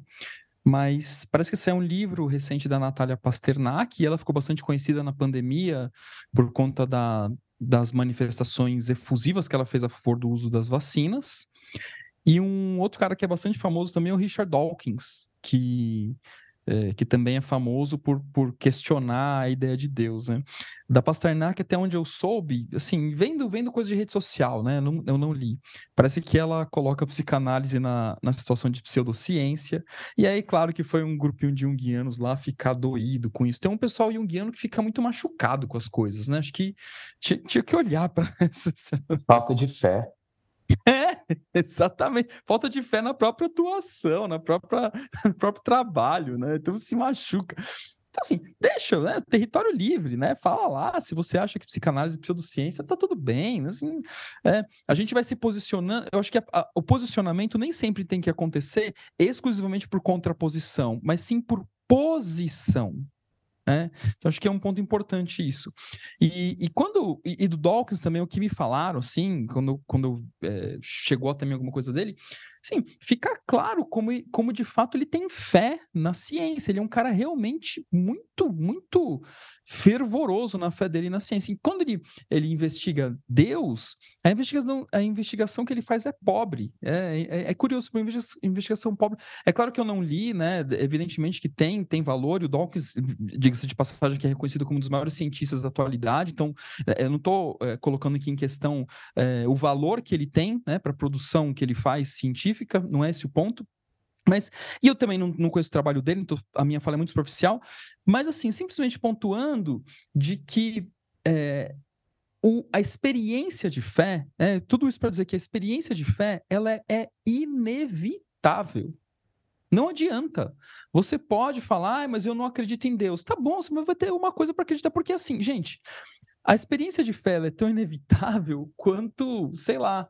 Speaker 1: mas parece que saiu um livro recente da Natália Pasternak, e ela ficou bastante conhecida na pandemia por conta da, das manifestações efusivas que ela fez a favor do uso das vacinas. E um outro cara que é bastante famoso também é o Richard Dawkins, que, é, que também é famoso por, por questionar a ideia de Deus, né? Da Pasternak, até onde eu soube, assim, vendo, vendo coisa de rede social, né? Não, eu não li. Parece que ela coloca a psicanálise na, na situação de pseudociência. E aí, claro que foi um grupinho de junguianos lá ficar doído com isso. Tem um pessoal junguiano que fica muito machucado com as coisas, né? Acho que tinha, tinha que olhar para essas.
Speaker 2: Falta de fé.
Speaker 1: É, exatamente. Falta de fé na própria atuação, na própria, no próprio trabalho, né? Então se machuca. Então, assim, deixa, né? Território livre, né? Fala lá, se você acha que psicanálise e pseudociência tá tudo bem, assim, é, a gente vai se posicionando, eu acho que a, a, o posicionamento nem sempre tem que acontecer exclusivamente por contraposição, mas sim por posição, né? Então acho que é um ponto importante isso. E, e quando e, e, do Dawkins também o que me falaram, assim, quando quando é, chegou também alguma coisa dele, sim, fica claro como como de fato ele tem fé na ciência. Ele é um cara realmente muito muito fervoroso na fé dele na ciência. E quando ele ele investiga Deus, a investigação a investigação que ele faz é pobre. É, é, é curioso, uma investigação pobre. É claro que eu não li, né? Evidentemente que tem tem valor. E o Dawkins, diga-se de passagem, que é reconhecido como um dos maiores cientistas da atualidade. Então, é, eu não estou é, colocando aqui em questão é, o valor que ele tem né, para a produção que ele faz científica, não é esse o ponto. Mas, e eu também não, não conheço o trabalho dele, então a minha fala é muito superficial, mas assim, simplesmente pontuando de que é, o, a experiência de fé, é, tudo isso para dizer que a experiência de fé, ela é, é inevitável. Não adianta. Você pode falar, ah, mas eu não acredito em Deus. Tá bom, você vai ter uma coisa para acreditar, porque assim, gente, a experiência de fé é tão inevitável quanto, sei lá,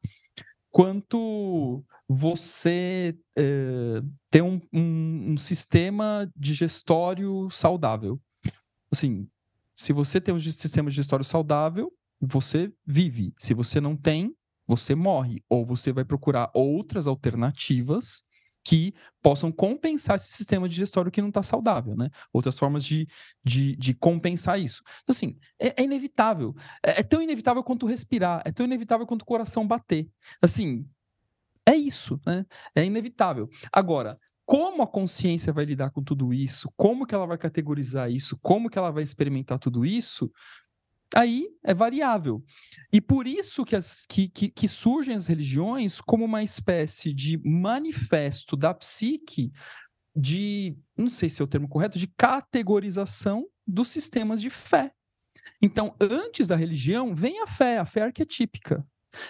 Speaker 1: quanto você é, ter um, um, um sistema digestório saudável. Assim, se você tem um sistema digestório saudável, você vive. Se você não tem, você morre. Ou você vai procurar outras alternativas que possam compensar esse sistema digestório que não está saudável, né? Outras formas de, de, de compensar isso. Então, assim, é, é inevitável. É, é, tão inevitável quanto respirar, é tão inevitável quanto o coração bater. Assim, é isso, né? É inevitável. Agora, como a consciência vai lidar com tudo isso, como que ela vai categorizar isso, como que ela vai experimentar tudo isso, aí é variável. E por isso que, as, que, que, que, surgem as religiões como uma espécie de manifesto da psique de, não sei se é o termo correto, de categorização dos sistemas de fé. Então, antes da religião, vem a fé, a fé arquetípica.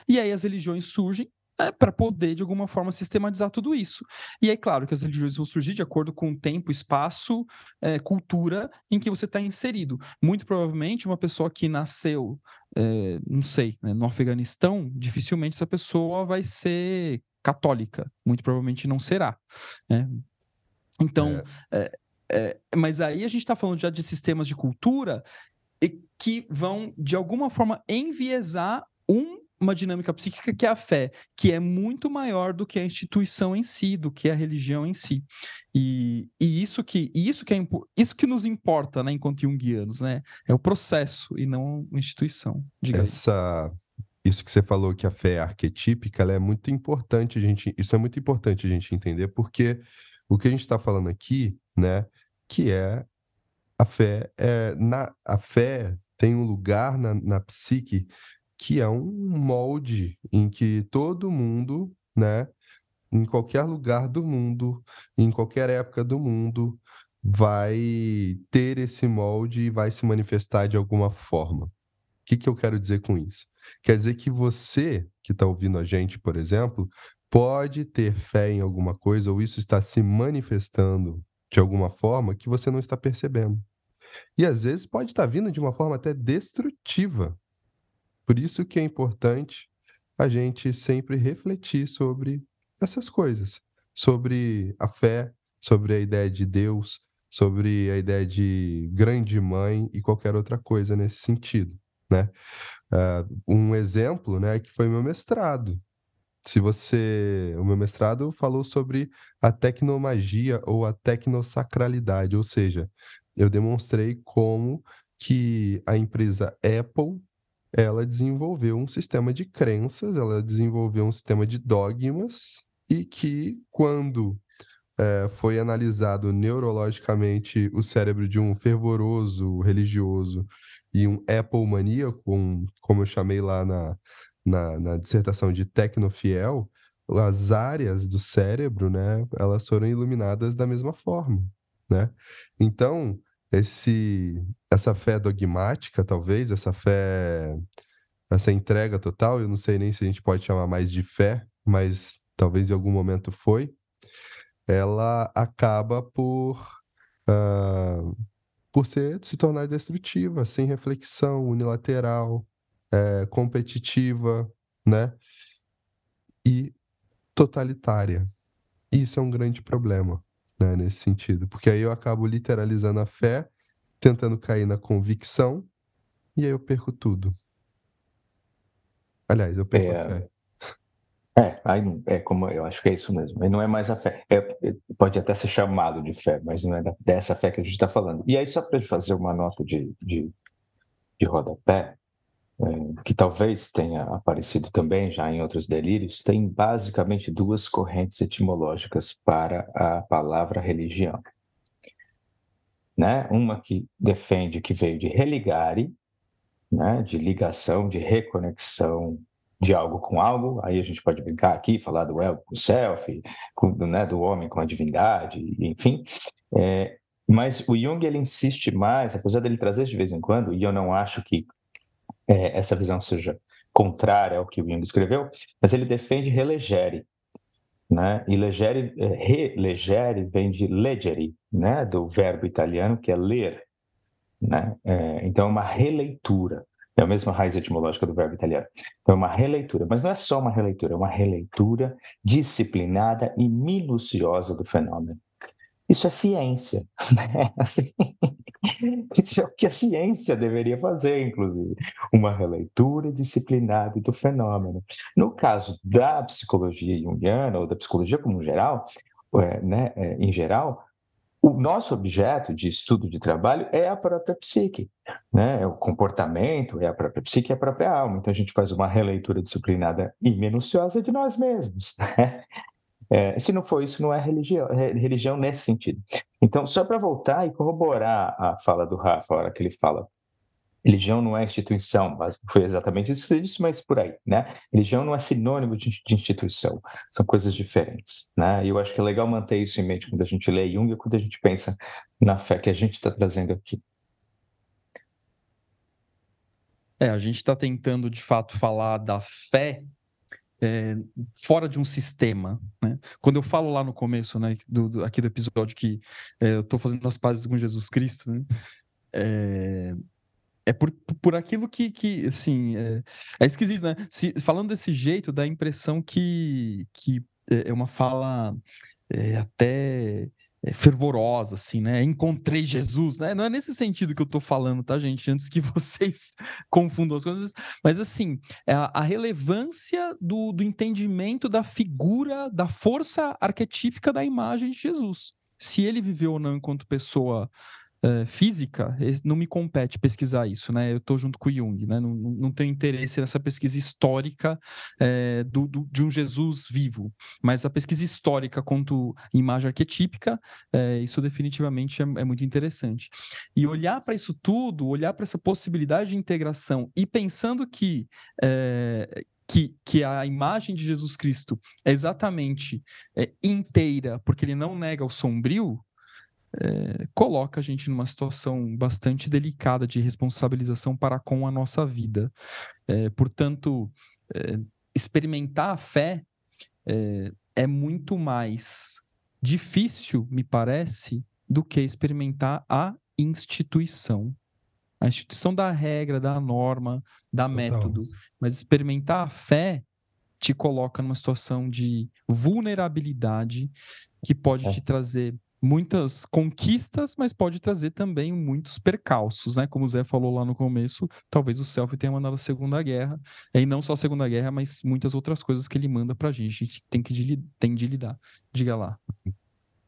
Speaker 1: E aí as religiões surgem é, para poder, de alguma forma, sistematizar tudo isso. E é claro que as religiões vão surgir de acordo com o tempo, espaço, é, cultura em que você está inserido. Muito provavelmente, uma pessoa que nasceu, é, não sei, né, no Afeganistão, dificilmente essa pessoa vai ser católica. Muito provavelmente não será. Né? Então, é. É, é, mas aí a gente está falando já de sistemas de cultura que vão, de alguma forma, enviesar um uma dinâmica psíquica que é a fé, que é muito maior do que a instituição em si, do que a religião em si. E, e isso que isso que é isso que nos importa, né, enquanto junguianos, né? É o processo e não a instituição.
Speaker 3: Diga Essa isso que você falou que a fé é arquetípica, é muito importante a gente, isso é muito importante a gente entender porque o que a gente está falando aqui, né, que é a fé é na a fé tem um lugar na, na psique que é um molde em que todo mundo, né, em qualquer lugar do mundo, em qualquer época do mundo, vai ter esse molde e vai se manifestar de alguma forma. O que, que eu quero dizer com isso? Quer dizer que você, que está ouvindo a gente, por exemplo, pode ter fé em alguma coisa ou isso está se manifestando de alguma forma que você não está percebendo. E às vezes pode estar vindo de uma forma até destrutiva por isso que é importante a gente sempre refletir sobre essas coisas, sobre a fé, sobre a ideia de Deus, sobre a ideia de grande mãe e qualquer outra coisa nesse sentido, né? Uh, um exemplo, né, que foi meu mestrado. Se você, o meu mestrado falou sobre a tecnomagia ou a tecnosacralidade, ou seja, eu demonstrei como que a empresa Apple ela desenvolveu um sistema de crenças, ela desenvolveu um sistema de dogmas, e que, quando é, foi analisado neurologicamente o cérebro de um fervoroso religioso e um Apple maníaco, um, como eu chamei lá na, na, na dissertação de tecnofiel, as áreas do cérebro, né, elas foram iluminadas da mesma forma, né? Então, esse essa fé dogmática, talvez, essa fé, essa entrega total, eu não sei nem se a gente pode chamar mais de fé, mas talvez em algum momento foi, ela acaba por uh, por ser, se tornar destrutiva, sem reflexão, unilateral, é, competitiva, né? E totalitária. Isso é um grande problema né, nesse sentido, porque aí eu acabo literalizando a fé tentando cair na convicção, e aí eu perco tudo. Aliás, eu perco é... a fé.
Speaker 2: É, aí é como eu acho que é isso mesmo. E não é mais a fé. É, é, pode até ser chamado de fé, mas não é dessa fé que a gente está falando. E aí, só para fazer uma nota de, de, de rodapé, que talvez tenha aparecido também já em outros delírios, tem basicamente duas correntes etimológicas para a palavra religião. Né? Uma que defende que veio de religare, né? de ligação, de reconexão de algo com algo, aí a gente pode brincar aqui, falar do ego com o self, com, né, do homem com a divindade, enfim. É, mas o Jung ele insiste mais, apesar dele trazer de vez em quando, e eu não acho que é, essa visão seja contrária ao que o Jung escreveu, mas ele defende relegere, né? E legere, é, relegere vem de legere, né? Do verbo italiano que é ler, né? É, então é uma releitura. É a mesma raiz etimológica do verbo italiano. Então, é uma releitura, mas não é só uma releitura, é uma releitura disciplinada e minuciosa do fenômeno. Isso é ciência. Né? Assim, isso é o que a ciência deveria fazer, inclusive. Uma releitura disciplinada do fenômeno. No caso da psicologia junguiana, ou da psicologia como geral, é, né, é, em geral, o nosso objeto de estudo de trabalho é a própria psique, né? É o comportamento, é a própria psique, é a própria alma. Então a gente faz uma releitura disciplinada e minuciosa de nós mesmos. Né? É, se não for isso, não é religião, religião nesse sentido. Então, só para voltar e corroborar a fala do Rafa, a hora que ele fala Religião não é instituição, mas foi exatamente isso que você disse, mas por aí, né? Religião não é sinônimo de, de, instituição, são coisas diferentes, né? E eu acho que é legal manter isso em mente quando a gente lê Jung e quando a gente pensa na fé que a gente está trazendo aqui.
Speaker 1: É, a gente está tentando, de fato, falar da fé é, fora de um sistema. Né? Quando eu falo lá no começo, né, do, do aqui do episódio, que é, eu estou fazendo as pazes com Jesus Cristo, né? É, é por, por aquilo que, que assim, é, esquisito, né? Se, falando desse jeito, dá a impressão que, que é, uma fala até fervorosa, assim, né? Encontrei Jesus, né? Não é nesse sentido que eu tô falando, tá, gente? Antes que vocês confundam as coisas. Mas, assim, é a, a relevância do, do entendimento da figura, da força arquetípica da imagem de Jesus. Se ele viveu ou não enquanto pessoa uh, física, não me compete pesquisar isso, né? Eu estou junto com Jung, né? Não, não tenho interesse nessa pesquisa histórica é, do, do, de um Jesus vivo, mas a pesquisa histórica quanto imagem arquetípica, é, isso definitivamente é, é, muito interessante. E olhar para isso tudo, olhar para essa possibilidade de integração e pensando que que, que, a imagem de Jesus Cristo é exatamente é, inteira, porque ele não nega o sombrio, é, coloca a gente numa situação bastante delicada de responsabilização para com a nossa vida. É, portanto, é, experimentar a fé é muito mais difícil, me parece, do que experimentar a instituição. A instituição da regra, da norma, da Total. método. Mas experimentar a fé te coloca numa situação de vulnerabilidade que pode é. te trazer muitas conquistas, mas pode trazer também muitos percalços, né? Como o Zé falou lá no começo, talvez o Selfie tenha mandado a Segunda Guerra, e não só a Segunda Guerra, mas muitas outras coisas que ele manda pra gente, a gente tem que tem de lidar. Diga lá.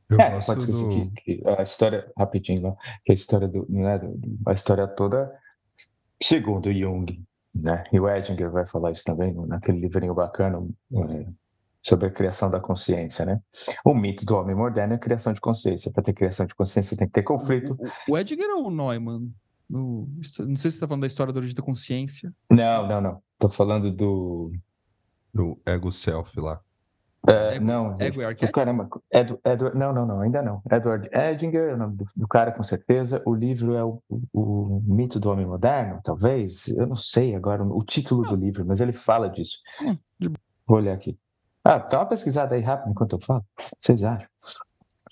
Speaker 2: Eu é, pode esquecer do... que, que, a história, rapidinho, né? que a história do, né, a história toda, segundo Jung, né? E o Edinger vai falar isso também naquele livrinho bacana, é, sobre a criação da consciência, né? O mito do homem moderno é a criação de consciência. Para ter criação de consciência tem que ter conflito.
Speaker 1: O, Edgar ou o Neumann? No, não sei se você está falando da história da origem da consciência.
Speaker 2: Não, não, não. Estou falando do...
Speaker 3: Do ego self lá.
Speaker 2: É, ego, não, ego e caramba, Edu, Edu, não, não, não, ainda não. Edward Edinger é o nome do, do, cara, com certeza. O livro é o, o, o, Mito do Homem Moderno, talvez. Eu não sei agora o título do livro, mas ele fala disso. Hum, Vou olhar aqui. Ah, dá uma pesquisada aí rápido enquanto eu falo. Vocês acham?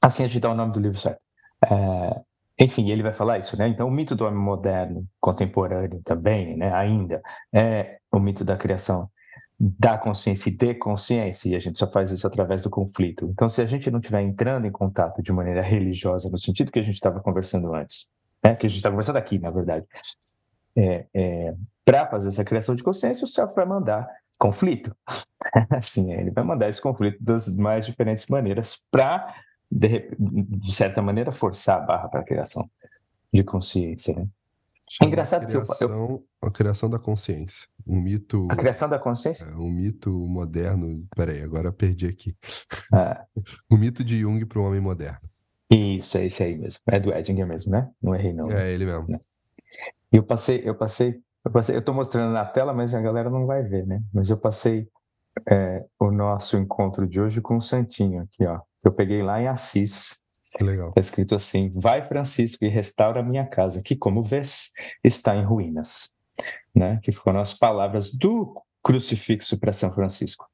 Speaker 2: Assim a gente dá o nome do livro certo. É, enfim, ele vai falar isso, né? Então, o mito do homem moderno, contemporâneo também, né? Ainda, é o mito da criação da consciência e de consciência, e a gente só faz isso através do conflito. Então, se a gente não estiver entrando em contato de maneira religiosa, no sentido que a gente estava conversando antes, né, que a gente está conversando aqui, na verdade. É, é, para fazer essa criação de consciência, o self vai mandar conflito. assim, ele vai mandar esse conflito das mais diferentes maneiras para, de, de, certa maneira, forçar a barra para a criação de consciência. Né?
Speaker 3: É engraçado a criação, que eu, eu... a criação da consciência, um mito.
Speaker 2: A criação da consciência. É,
Speaker 3: um mito moderno. Peraí, agora perdi aqui. Ah. o mito de Jung para o homem moderno.
Speaker 2: Isso, é esse aí mesmo. É do Edinger mesmo, né? Não errei não.
Speaker 3: É ele mesmo.
Speaker 2: Né? E eu passei, eu passei, eu passei, eu tô mostrando na tela, mas a galera não vai ver, né? Mas eu passei é, o nosso encontro de hoje com o Santinho aqui, ó. Que eu peguei lá em Assis.
Speaker 3: Que legal.
Speaker 2: Tá escrito assim: Vai, Francisco, e restaura a minha casa, que, como vês, está em ruínas. Né? Que foram as palavras do crucifixo para São Francisco.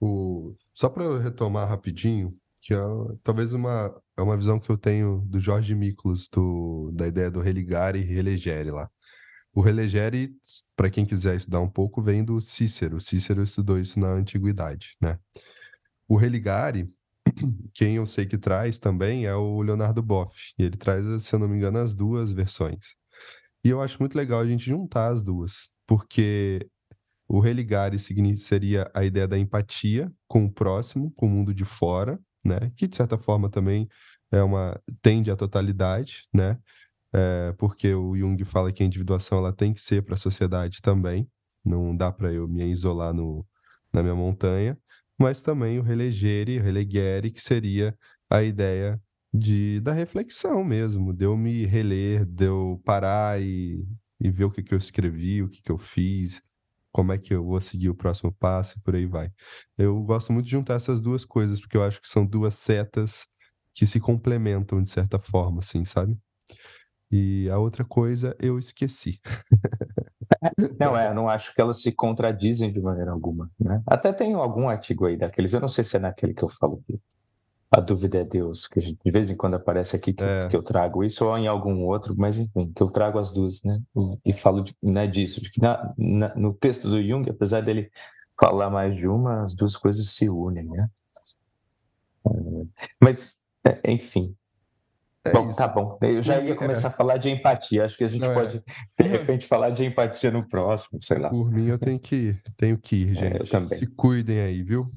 Speaker 3: O... Só para retomar rapidinho, que é talvez uma, é uma visão que eu tenho do Jorge Miklos, do, da ideia do religare e relegere lá. O relegere, para quem quiser estudar um pouco, vem do Cícero. Cícero estudou isso na antiguidade, né? O religare, quem eu sei que traz também é o Leonardo Boff. Ele traz, se eu não me engano, as duas versões. E eu acho muito legal a gente juntar as duas, porque o religare seria a ideia da empatia com o próximo, com o mundo de fora, né? Que de certa forma também é uma tende à totalidade, né? É, porque o Jung fala que a individuação ela tem que ser para a sociedade também, não dá para eu me isolar no, na minha montanha, mas também o relegere, o relegere, que seria a ideia de, da reflexão mesmo, de eu me reler, de eu parar e, e ver o que, que eu escrevi, o que, que eu fiz, como é que eu vou seguir o próximo passo e por aí vai. Eu gosto muito de juntar essas duas coisas, porque eu acho que são duas setas que se complementam de certa forma, assim, sabe? E a outra coisa eu esqueci.
Speaker 2: Não, é, eu não acho que elas se contradizem de maneira alguma, né? Até tem algum artigo aí daqueles, eu não sei se é naquele que eu falo aqui, a dúvida é Deus, que gente, de vez em quando aparece aqui que, é. que, eu trago isso, ou em algum outro, mas enfim, que eu trago as duas, né? E, e falo de, né, disso, de que na, na, no texto do Jung, apesar dele falar mais de uma, as duas coisas se unem, né? Mas, é, enfim. É bom, isso. tá bom. Eu já ia começar a falar de empatia. Acho que a gente Não, pode, é. de repente, falar de empatia no próximo, sei lá.
Speaker 3: Por mim, eu tenho que, tenho que ir, gente. eu também. Se cuidem aí, viu?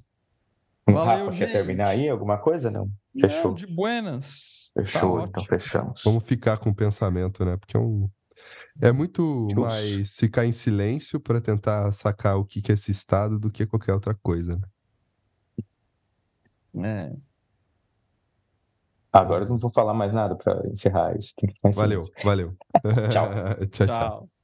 Speaker 2: Valeu, Rafa, gente. quer terminar aí alguma coisa? Não. Fechou. Não,
Speaker 1: de buenas.
Speaker 2: Fechou, tá então fechamos.
Speaker 3: Vamos ficar com o pensamento, né? Porque é um. É muito Just. mais ficar em silêncio para tentar sacar o que é esse estado do que qualquer outra coisa.
Speaker 1: Né? É.
Speaker 2: Agora não vou falar mais nada para encerrar isso.
Speaker 3: valeu, valeu.
Speaker 2: tchau.
Speaker 3: tchau, tchau.